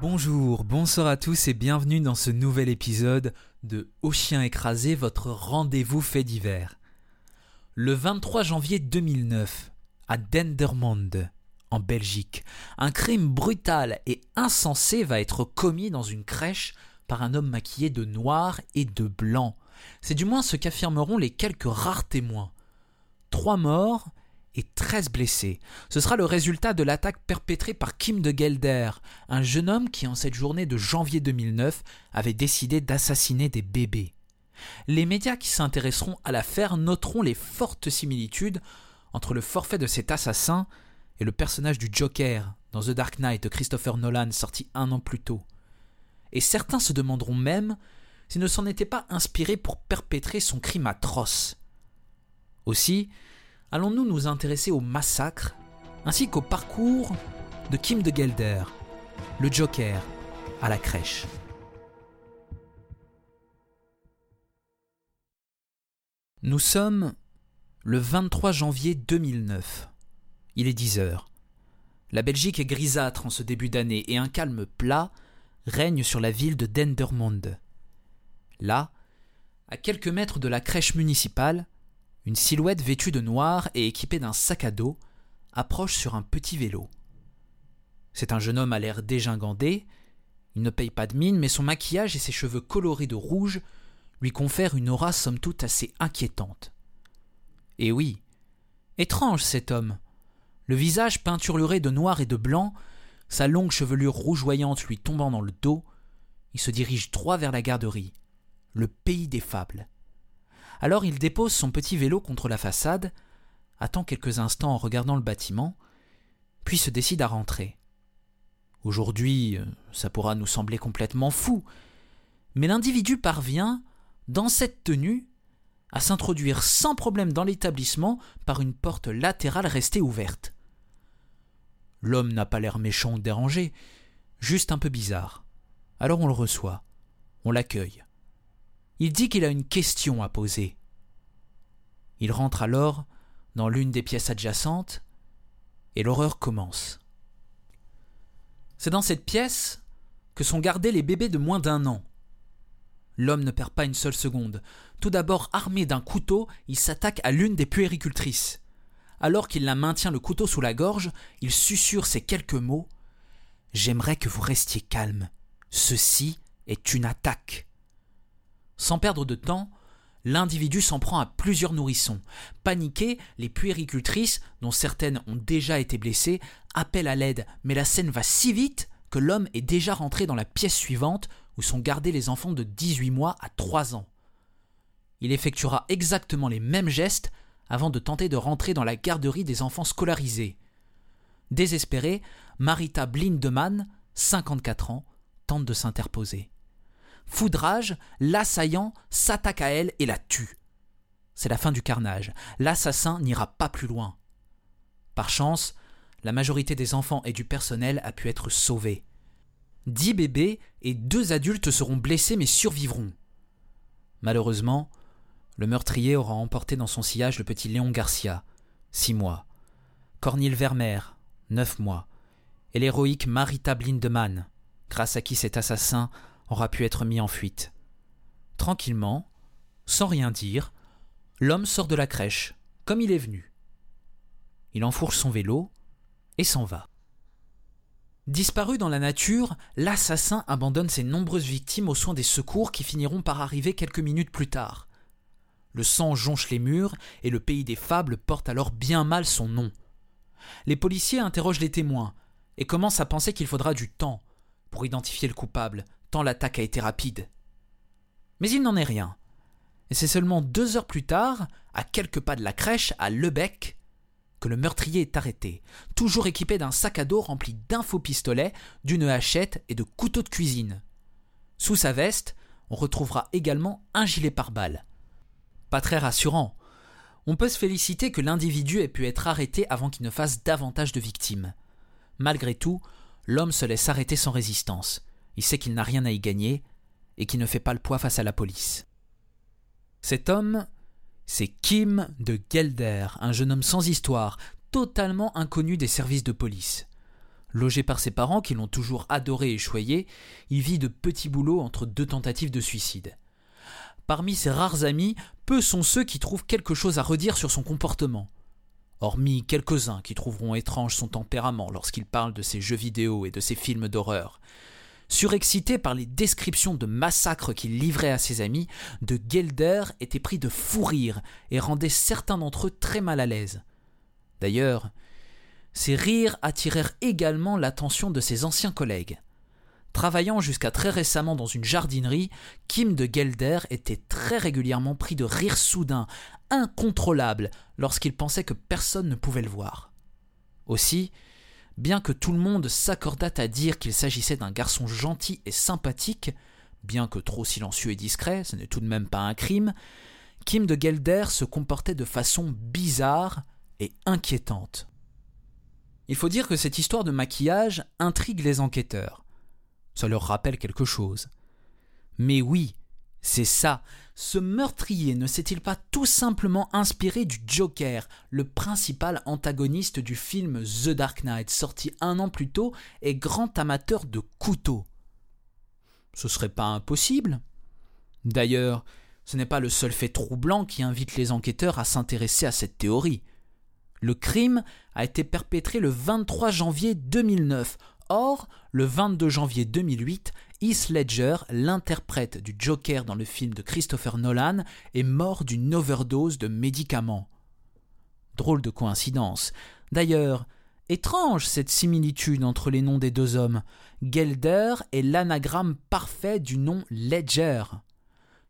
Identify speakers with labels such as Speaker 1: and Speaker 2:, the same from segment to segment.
Speaker 1: Bonjour, bonsoir à tous et bienvenue dans ce nouvel épisode de Au chien écrasé, votre rendez-vous fait divers. Le 23 janvier 2009, à Dendermonde, en Belgique, un crime brutal et insensé va être commis dans une crèche par un homme maquillé de noir et de blanc. C'est du moins ce qu'affirmeront les quelques rares témoins. Trois morts et 13 blessés. Ce sera le résultat de l'attaque perpétrée par Kim de Gelder, un jeune homme qui en cette journée de janvier 2009 avait décidé d'assassiner des bébés. Les médias qui s'intéresseront à l'affaire noteront les fortes similitudes entre le forfait de cet assassin et le personnage du Joker dans The Dark Knight de Christopher Nolan sorti un an plus tôt. Et certains se demanderont même s'il ne s'en était pas inspiré pour perpétrer son crime atroce. Aussi, allons-nous nous intéresser au massacre ainsi qu'au parcours de Kim de Gelder, le Joker, à la crèche? Nous sommes le 23 janvier 2009. Il est 10 heures. La Belgique est grisâtre en ce début d'année et un calme plat règne sur la ville de Dendermonde. Là, à quelques mètres de la crèche municipale, une silhouette vêtue de noir et équipée d'un sac à dos approche sur un petit vélo. C'est un jeune homme à l'air dégingandé. Il ne paye pas de mine, mais son maquillage et ses cheveux colorés de rouge lui confèrent une aura somme toute assez inquiétante. Et oui, étrange cet homme. Le visage peinturluré de noir et de blanc, sa longue chevelure rougeoyante lui tombant dans le dos, il se dirige droit vers la garderie, le pays des fables. Alors il dépose son petit vélo contre la façade, attend quelques instants en regardant le bâtiment, puis se décide à rentrer. Aujourd'hui, euh, ça pourra nous sembler complètement fou, mais l'individu parvient, dans cette tenue, à s'introduire sans problème dans l'établissement par une porte latérale restée ouverte. L'homme n'a pas l'air méchant ou dérangé, juste un peu bizarre. Alors on le reçoit, on l'accueille. Il dit qu'il a une question à poser. Il rentre alors dans l'une des pièces adjacentes, et l'horreur commence. C'est dans cette pièce que sont gardés les bébés de moins d'un an. L'homme ne perd pas une seule seconde. Tout d'abord armé d'un couteau, il s'attaque à l'une des puéricultrices. Alors qu'il la maintient le couteau sous la gorge, il susurre ces quelques mots. J'aimerais que vous restiez calme. Ceci est une attaque. Sans perdre de temps, l'individu s'en prend à plusieurs nourrissons. Paniqués, les puéricultrices, dont certaines ont déjà été blessées, appellent à l'aide, mais la scène va si vite que l'homme est déjà rentré dans la pièce suivante où sont gardés les enfants de 18 mois à 3 ans. Il effectuera exactement les mêmes gestes avant de tenter de rentrer dans la garderie des enfants scolarisés. Désespérée, Marita Blindemann, 54 ans, tente de s'interposer. Foudrage, l'assaillant s'attaque à elle et la tue. C'est la fin du carnage. L'assassin n'ira pas plus loin. Par chance, la majorité des enfants et du personnel a pu être sauvés. Dix bébés et deux adultes seront blessés mais survivront. Malheureusement, le meurtrier aura emporté dans son sillage le petit Léon Garcia, six mois, Cornille Vermeer, neuf mois, et l'héroïque Marita Blindemann, grâce à qui cet assassin aura pu être mis en fuite. Tranquillement, sans rien dire, l'homme sort de la crèche, comme il est venu. Il enfourche son vélo et s'en va. Disparu dans la nature, l'assassin abandonne ses nombreuses victimes aux soins des secours qui finiront par arriver quelques minutes plus tard. Le sang jonche les murs et le pays des fables porte alors bien mal son nom. Les policiers interrogent les témoins et commencent à penser qu'il faudra du temps pour identifier le coupable, tant l'attaque a été rapide. Mais il n'en est rien. Et c'est seulement deux heures plus tard, à quelques pas de la crèche, à Lebec, que le meurtrier est arrêté, toujours équipé d'un sac à dos rempli d'un faux pistolet, d'une hachette et de couteaux de cuisine. Sous sa veste, on retrouvera également un gilet pare-balles. Pas très rassurant. On peut se féliciter que l'individu ait pu être arrêté avant qu'il ne fasse davantage de victimes. Malgré tout, l'homme se laisse arrêter sans résistance. Il sait qu'il n'a rien à y gagner et qu'il ne fait pas le poids face à la police. Cet homme, c'est Kim de Gelder, un jeune homme sans histoire, totalement inconnu des services de police. Logé par ses parents qui l'ont toujours adoré et choyé, il vit de petits boulots entre deux tentatives de suicide. Parmi ses rares amis, peu sont ceux qui trouvent quelque chose à redire sur son comportement. Hormis quelques-uns qui trouveront étrange son tempérament lorsqu'il parle de ses jeux vidéo et de ses films d'horreur. Surexcité par les descriptions de massacres qu'il livrait à ses amis, de Gelder était pris de fou rire et rendait certains d'entre eux très mal à l'aise. D'ailleurs, ces rires attirèrent également l'attention de ses anciens collègues. Travaillant jusqu'à très récemment dans une jardinerie, Kim de Gelder était très régulièrement pris de rires soudains, incontrôlables, lorsqu'il pensait que personne ne pouvait le voir. Aussi, bien que tout le monde s'accordât à dire qu'il s'agissait d'un garçon gentil et sympathique, bien que trop silencieux et discret, ce n'est tout de même pas un crime, Kim de Gelder se comportait de façon bizarre et inquiétante. Il faut dire que cette histoire de maquillage intrigue les enquêteurs. Ça leur rappelle quelque chose. Mais oui, c'est ça. Ce meurtrier ne s'est-il pas tout simplement inspiré du Joker, le principal antagoniste du film The Dark Knight, sorti un an plus tôt et grand amateur de couteaux? Ce serait pas impossible. D'ailleurs, ce n'est pas le seul fait troublant qui invite les enquêteurs à s'intéresser à cette théorie. Le crime a été perpétré le 23 janvier 2009. Or, le 22 janvier 2008, Heath Ledger, l'interprète du Joker dans le film de Christopher Nolan, est mort d'une overdose de médicaments. Drôle de coïncidence. D'ailleurs, étrange cette similitude entre les noms des deux hommes. Gelder est l'anagramme parfait du nom Ledger.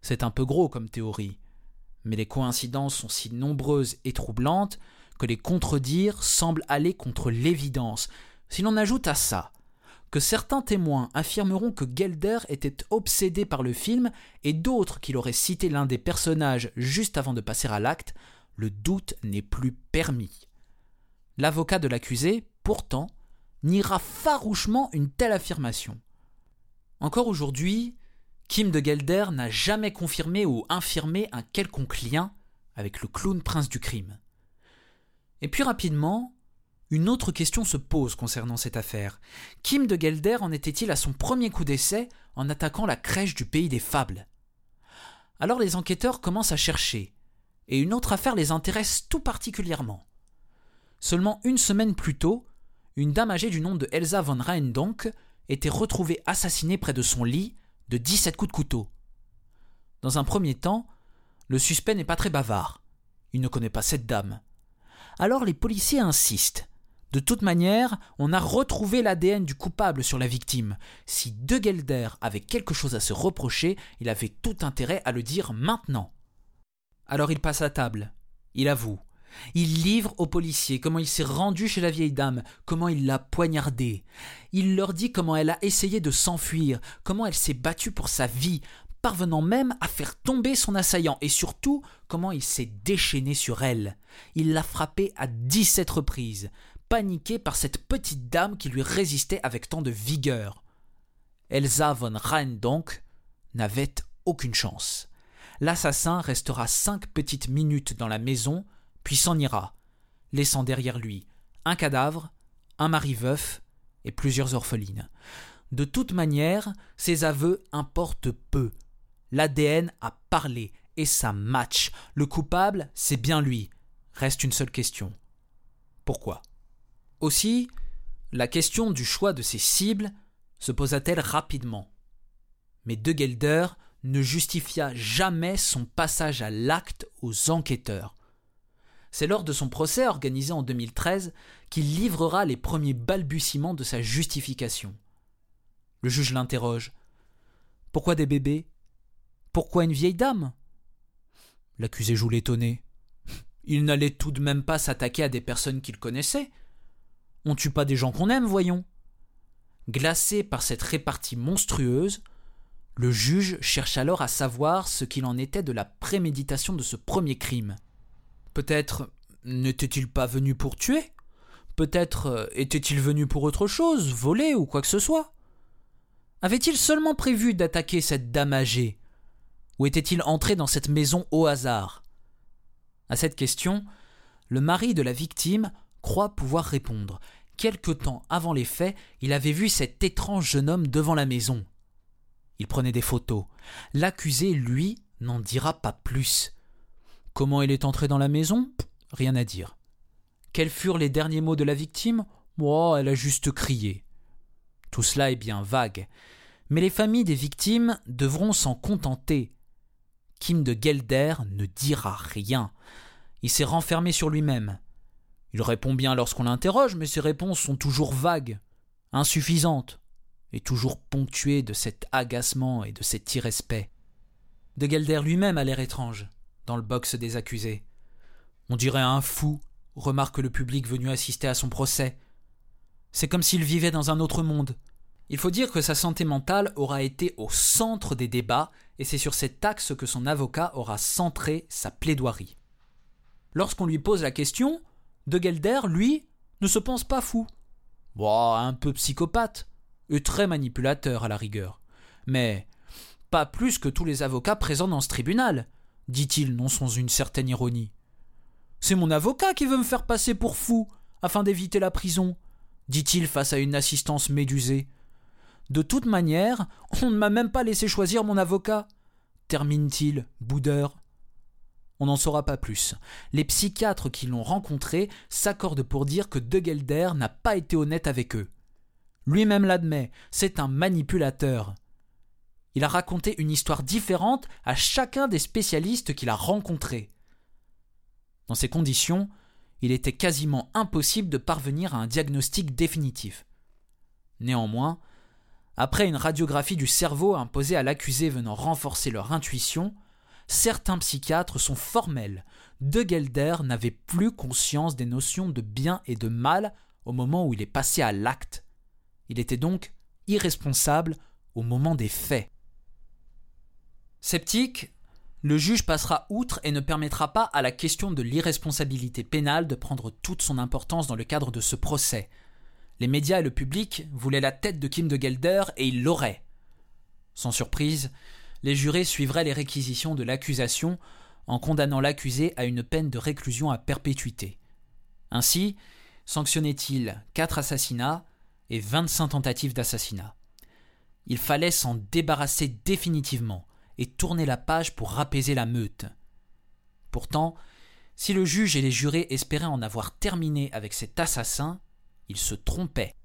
Speaker 1: C'est un peu gros comme théorie, mais les coïncidences sont si nombreuses et troublantes que les contredire semble aller contre l'évidence. Si l'on ajoute à ça que certains témoins affirmeront que Gelder était obsédé par le film et d'autres qu'il aurait cité l'un des personnages juste avant de passer à l'acte, le doute n'est plus permis. L'avocat de l'accusé, pourtant, niera farouchement une telle affirmation. Encore aujourd'hui, Kim de Gelder n'a jamais confirmé ou infirmé un quelconque lien avec le clown prince du crime. Et puis rapidement, une autre question se pose concernant cette affaire. Kim de Gelder en était-il à son premier coup d'essai en attaquant la crèche du pays des fables? Alors les enquêteurs commencent à chercher, et une autre affaire les intéresse tout particulièrement. Seulement une semaine plus tôt, une dame âgée du nom de Elsa von Reindonk était retrouvée assassinée près de son lit de 17 coups de couteau. Dans un premier temps, le suspect n'est pas très bavard. Il ne connaît pas cette dame. Alors les policiers insistent. De toute manière, on a retrouvé l'ADN du coupable sur la victime. Si De Gelder avait quelque chose à se reprocher, il avait tout intérêt à le dire maintenant. Alors il passe à table. Il avoue. Il livre aux policiers comment il s'est rendu chez la vieille dame, comment il l'a poignardée. Il leur dit comment elle a essayé de s'enfuir, comment elle s'est battue pour sa vie, parvenant même à faire tomber son assaillant, et surtout comment il s'est déchaîné sur elle. Il l'a frappée à dix-sept reprises, paniqué par cette petite dame qui lui résistait avec tant de vigueur. Elsa von Rhein donc n'avait aucune chance. L'assassin restera cinq petites minutes dans la maison, puis s'en ira, laissant derrière lui un cadavre, un mari veuf et plusieurs orphelines. De toute manière, ses aveux importent peu. L'ADN a parlé et ça match. Le coupable, c'est bien lui. Reste une seule question. Pourquoi? Aussi, la question du choix de ses cibles se posa-t-elle rapidement. Mais De Gelder ne justifia jamais son passage à l'acte aux enquêteurs. C'est lors de son procès organisé en 2013 qu'il livrera les premiers balbutiements de sa justification. Le juge l'interroge. Pourquoi des bébés? Pourquoi une vieille dame? L'accusé joue l'étonné. Il n'allait tout de même pas s'attaquer à des personnes qu'il connaissait. On tue pas des gens qu'on aime, voyons. Glacé par cette répartie monstrueuse, le juge cherche alors à savoir ce qu'il en était de la préméditation de ce premier crime. Peut-être n'était-il pas venu pour tuer? Peut-être euh, était-il venu pour autre chose, voler ou quoi que ce soit? Avait-il seulement prévu d'attaquer cette dame âgée? Ou était-il entré dans cette maison au hasard? À cette question, le mari de la victime croit pouvoir répondre, quelque temps avant les faits, il avait vu cet étrange jeune homme devant la maison. Il prenait des photos. L'accusé, lui, n'en dira pas plus. Comment il est entré dans la maison? Rien à dire. Quels furent les derniers mots de la victime? Oh, elle a juste crié. Tout cela est bien vague. Mais les familles des victimes devront s'en contenter. Kim de Gelder ne dira rien. Il s'est renfermé sur lui-même. Il répond bien lorsqu'on l'interroge, mais ses réponses sont toujours vagues, insuffisantes, et toujours ponctuées de cet agacement et de cet irrespect. De Gelder lui-même a l'air étrange, dans le box des accusés. On dirait un fou, remarque le public venu assister à son procès. C'est comme s'il vivait dans un autre monde. Il faut dire que sa santé mentale aura été au centre des débats, et c'est sur cet axe que son avocat aura centré sa plaidoirie. Lorsqu'on lui pose la question, De Gelder, lui, ne se pense pas fou. Bon, un peu psychopathe, et très manipulateur à la rigueur. Mais pas plus que tous les avocats présents dans ce tribunal, dit-il non sans une certaine ironie. C'est mon avocat qui veut me faire passer pour fou, afin d'éviter la prison, dit-il face à une assistance médusée. De toute manière, on ne m'a même pas laissé choisir mon avocat, termine-t-il, boudeur. On n'en saura pas plus. Les psychiatres qui l'ont rencontré s'accordent pour dire que De Gelder n'a pas été honnête avec eux. Lui-même l'admet, c'est un manipulateur. Il a raconté une histoire différente à chacun des spécialistes qu'il a rencontrés. Dans ces conditions, il était quasiment impossible de parvenir à un diagnostic définitif. Néanmoins, après une radiographie du cerveau imposée à l'accusé venant renforcer leur intuition, certains psychiatres sont formels. De Gelder n'avait plus conscience des notions de bien et de mal au moment où il est passé à l'acte. Il était donc irresponsable au moment des faits. Sceptique, le juge passera outre et ne permettra pas à la question de l'irresponsabilité pénale de prendre toute son importance dans le cadre de ce procès. Les médias et le public voulaient la tête de Kim de Gelder et ils l'auraient. Sans surprise, les jurés suivraient les réquisitions de l'accusation en condamnant l'accusé à une peine de réclusion à perpétuité. Ainsi, sanctionnait-il quatre assassinats et 25 tentatives d'assassinat. Il fallait s'en débarrasser définitivement et tourner la page pour rapaiser la meute. Pourtant, si le juge et les jurés espéraient en avoir terminé avec cet assassin, ils se trompaient.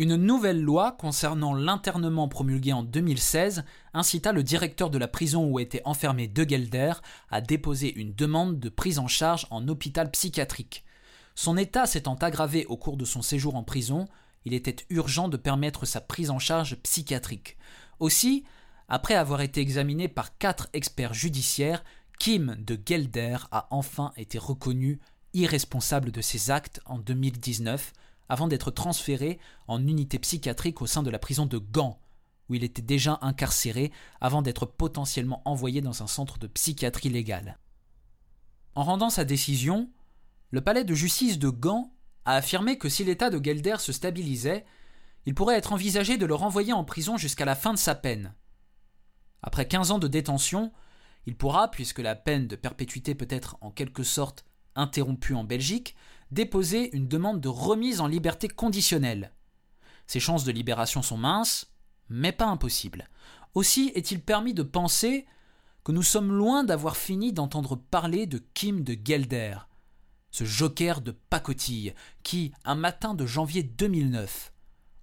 Speaker 1: Une nouvelle loi concernant l'internement promulguée en 2016 incita le directeur de la prison où était enfermé De Gelder à déposer une demande de prise en charge en hôpital psychiatrique. Son état s'étant aggravé au cours de son séjour en prison, il était urgent de permettre sa prise en charge psychiatrique. Aussi, après avoir été examiné par quatre experts judiciaires, Kim de Gelder a enfin été reconnu irresponsable de ses actes en 2019, avant d'être transféré en unité psychiatrique au sein de la prison de Gand, où il était déjà incarcéré avant d'être potentiellement envoyé dans un centre de psychiatrie légale. En rendant sa décision, le palais de justice de Gand a affirmé que si l'état de Gelder se stabilisait, il pourrait être envisagé de le renvoyer en prison jusqu'à la fin de sa peine. Après 15 ans de détention, il pourra, puisque la peine de perpétuité peut être en quelque sorte interrompue en Belgique, déposer une demande de remise en liberté conditionnelle. Ses chances de libération sont minces, mais pas impossibles. Aussi est-il permis de penser que nous sommes loin d'avoir fini d'entendre parler de Kim de Gelder, ce joker de pacotille qui, un matin de janvier 2009,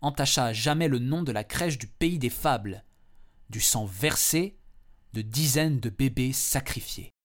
Speaker 1: entacha à jamais le nom de la crèche du pays des fables, du sang versé, de dizaines de bébés sacrifiés.